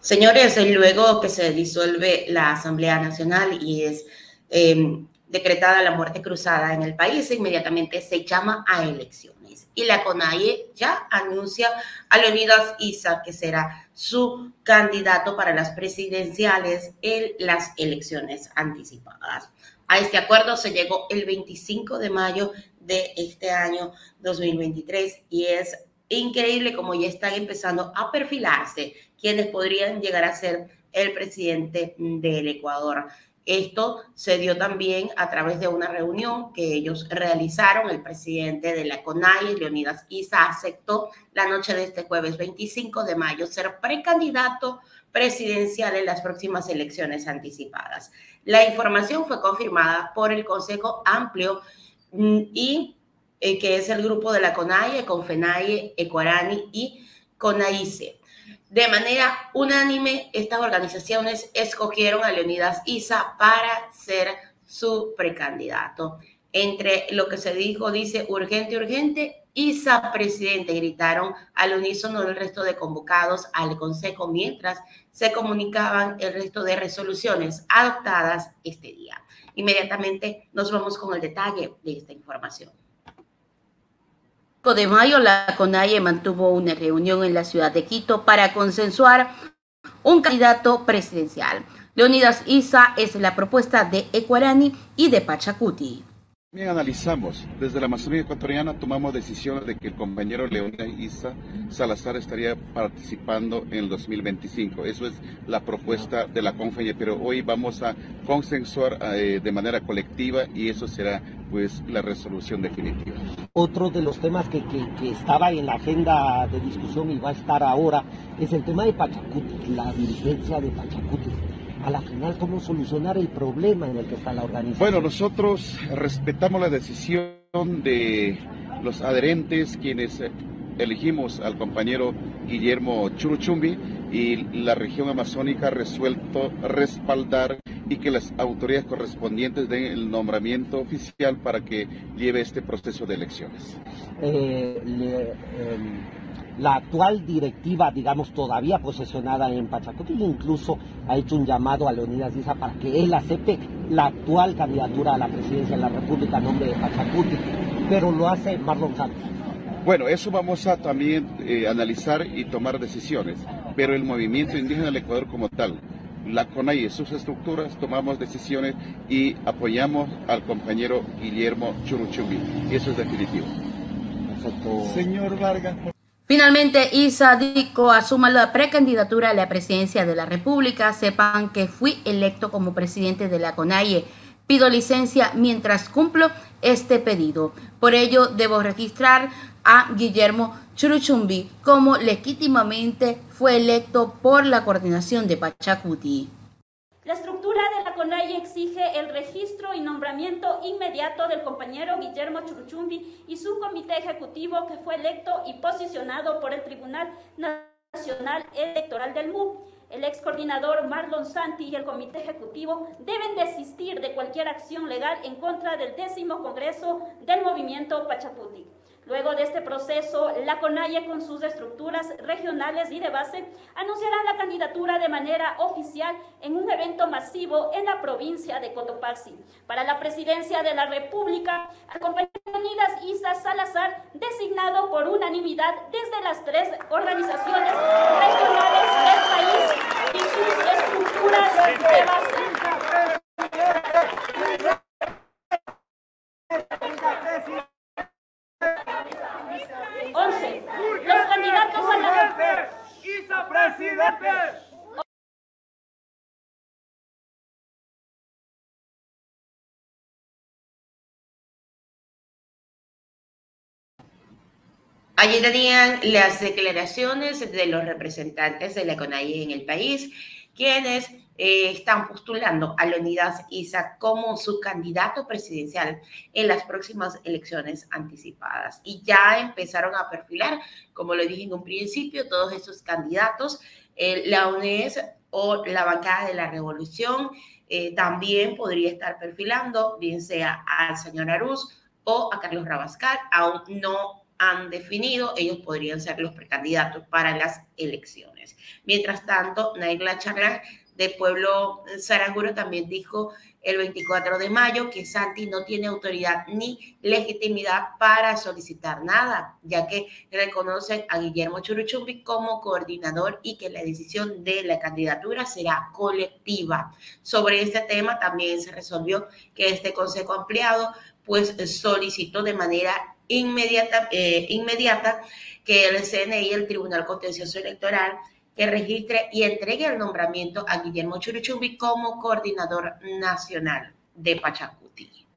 Señores, luego que se disuelve la Asamblea Nacional y es em, decretada la muerte cruzada en el país, inmediatamente se llama a elecciones. Y la CONAIE ya anuncia a Leonidas Isa que será su candidato para las presidenciales en las elecciones anticipadas. A este acuerdo se llegó el 25 de mayo de este año 2023 y es increíble como ya están empezando a perfilarse quienes podrían llegar a ser el presidente del Ecuador. Esto se dio también a través de una reunión que ellos realizaron. El presidente de la CONAI, Leonidas Isa, aceptó la noche de este jueves 25 de mayo ser precandidato presidencial en las próximas elecciones anticipadas. La información fue confirmada por el Consejo Amplio mm, y eh, que es el grupo de la CONAIE, CONFENAIE, ECUARANI y CONAICE. De manera unánime, estas organizaciones escogieron a Leonidas Isa para ser su precandidato. Entre lo que se dijo, dice urgente, urgente, Isa presidente, gritaron al unísono del resto de convocados al Consejo mientras se comunicaban el resto de resoluciones adoptadas este día. Inmediatamente nos vamos con el detalle de esta información de mayo, la CONAIE mantuvo una reunión en la ciudad de Quito para consensuar un candidato presidencial. Leonidas Isa es la propuesta de Ecuarani y de Pachacuti. Bien, analizamos. Desde la Amazonía ecuatoriana tomamos decisión de que el compañero Leonidas Isa Salazar estaría participando en el 2025. Eso es la propuesta de la CONFEñe, pero hoy vamos a consensuar eh, de manera colectiva y eso será pues la resolución definitiva. Otro de los temas que, que, estaba en la agenda de discusión y va a estar ahora es el tema de Pachacuti, la dirigencia de Pachacuti a la final cómo solucionar el problema en el que está la organización. Bueno, nosotros respetamos la decisión de los adherentes quienes elegimos al compañero Guillermo Churuchumbi y la región amazónica ha resuelto respaldar y que las autoridades correspondientes den el nombramiento oficial para que lleve este proceso de elecciones. Eh, em, la actual directiva, digamos, todavía posesionada en Pachacuti, incluso ha hecho un llamado a Leonidas Díaz para que él acepte la actual candidatura a la presidencia de la República en nombre de Pachacuti, pero lo hace Marlon Santos. Bueno, eso vamos a también eh, analizar y tomar decisiones, pero el movimiento indígena del Ecuador como tal, la CONAI y sus estructuras tomamos decisiones y apoyamos al compañero Guillermo Churuchumbi. Y eso es definitivo. Señor Vargas. Finalmente, Isa Dico asuma la precandidatura a la presidencia de la República. Sepan que fui electo como presidente de la CONAIE. Pido licencia mientras cumplo este pedido. Por ello, debo registrar a Guillermo Churuchumbi como legítimamente fue electo por la coordinación de Pachacuti. La estructura de la CONAI exige el registro y nombramiento inmediato del compañero Guillermo Churuchumbi y su comité ejecutivo que fue electo y posicionado por el Tribunal Nacional Electoral del MU. El ex coordinador Marlon Santi y el comité ejecutivo deben desistir de cualquier acción legal en contra del décimo Congreso del Movimiento Pachacuti. Luego de este proceso, la CONAIE con sus estructuras regionales y de base anunciará la candidatura de manera oficial en un evento masivo en la provincia de Cotopaxi. Para la presidencia de la República, acompañado Unidas Isa Salazar, designado por unanimidad desde las tres organizaciones regionales del país y sus estructuras de base. 11. Los candidatos a la... Allí tenían las declaraciones de los representantes de la CONAI en el país, quienes eh, están postulando a Leonidas Isa como su candidato presidencial en las próximas elecciones anticipadas. Y ya empezaron a perfilar, como lo dije en un principio, todos esos candidatos. Eh, la UNES o la bancada de la revolución eh, también podría estar perfilando, bien sea al señor Arús o a Carlos Rabascal. Aún no han definido, ellos podrían ser los precandidatos para las elecciones. Mientras tanto, Naila Charla del pueblo Saranguro también dijo el 24 de mayo que Santi no tiene autoridad ni legitimidad para solicitar nada, ya que reconocen a Guillermo Churuchumbi como coordinador y que la decisión de la candidatura será colectiva. Sobre este tema también se resolvió que este consejo ampliado pues solicitó de manera inmediata, eh, inmediata que el CNI, el Tribunal Contencioso Electoral, que registre y entregue el nombramiento a Guillermo Churuchumbi como coordinador nacional de Pachacuti.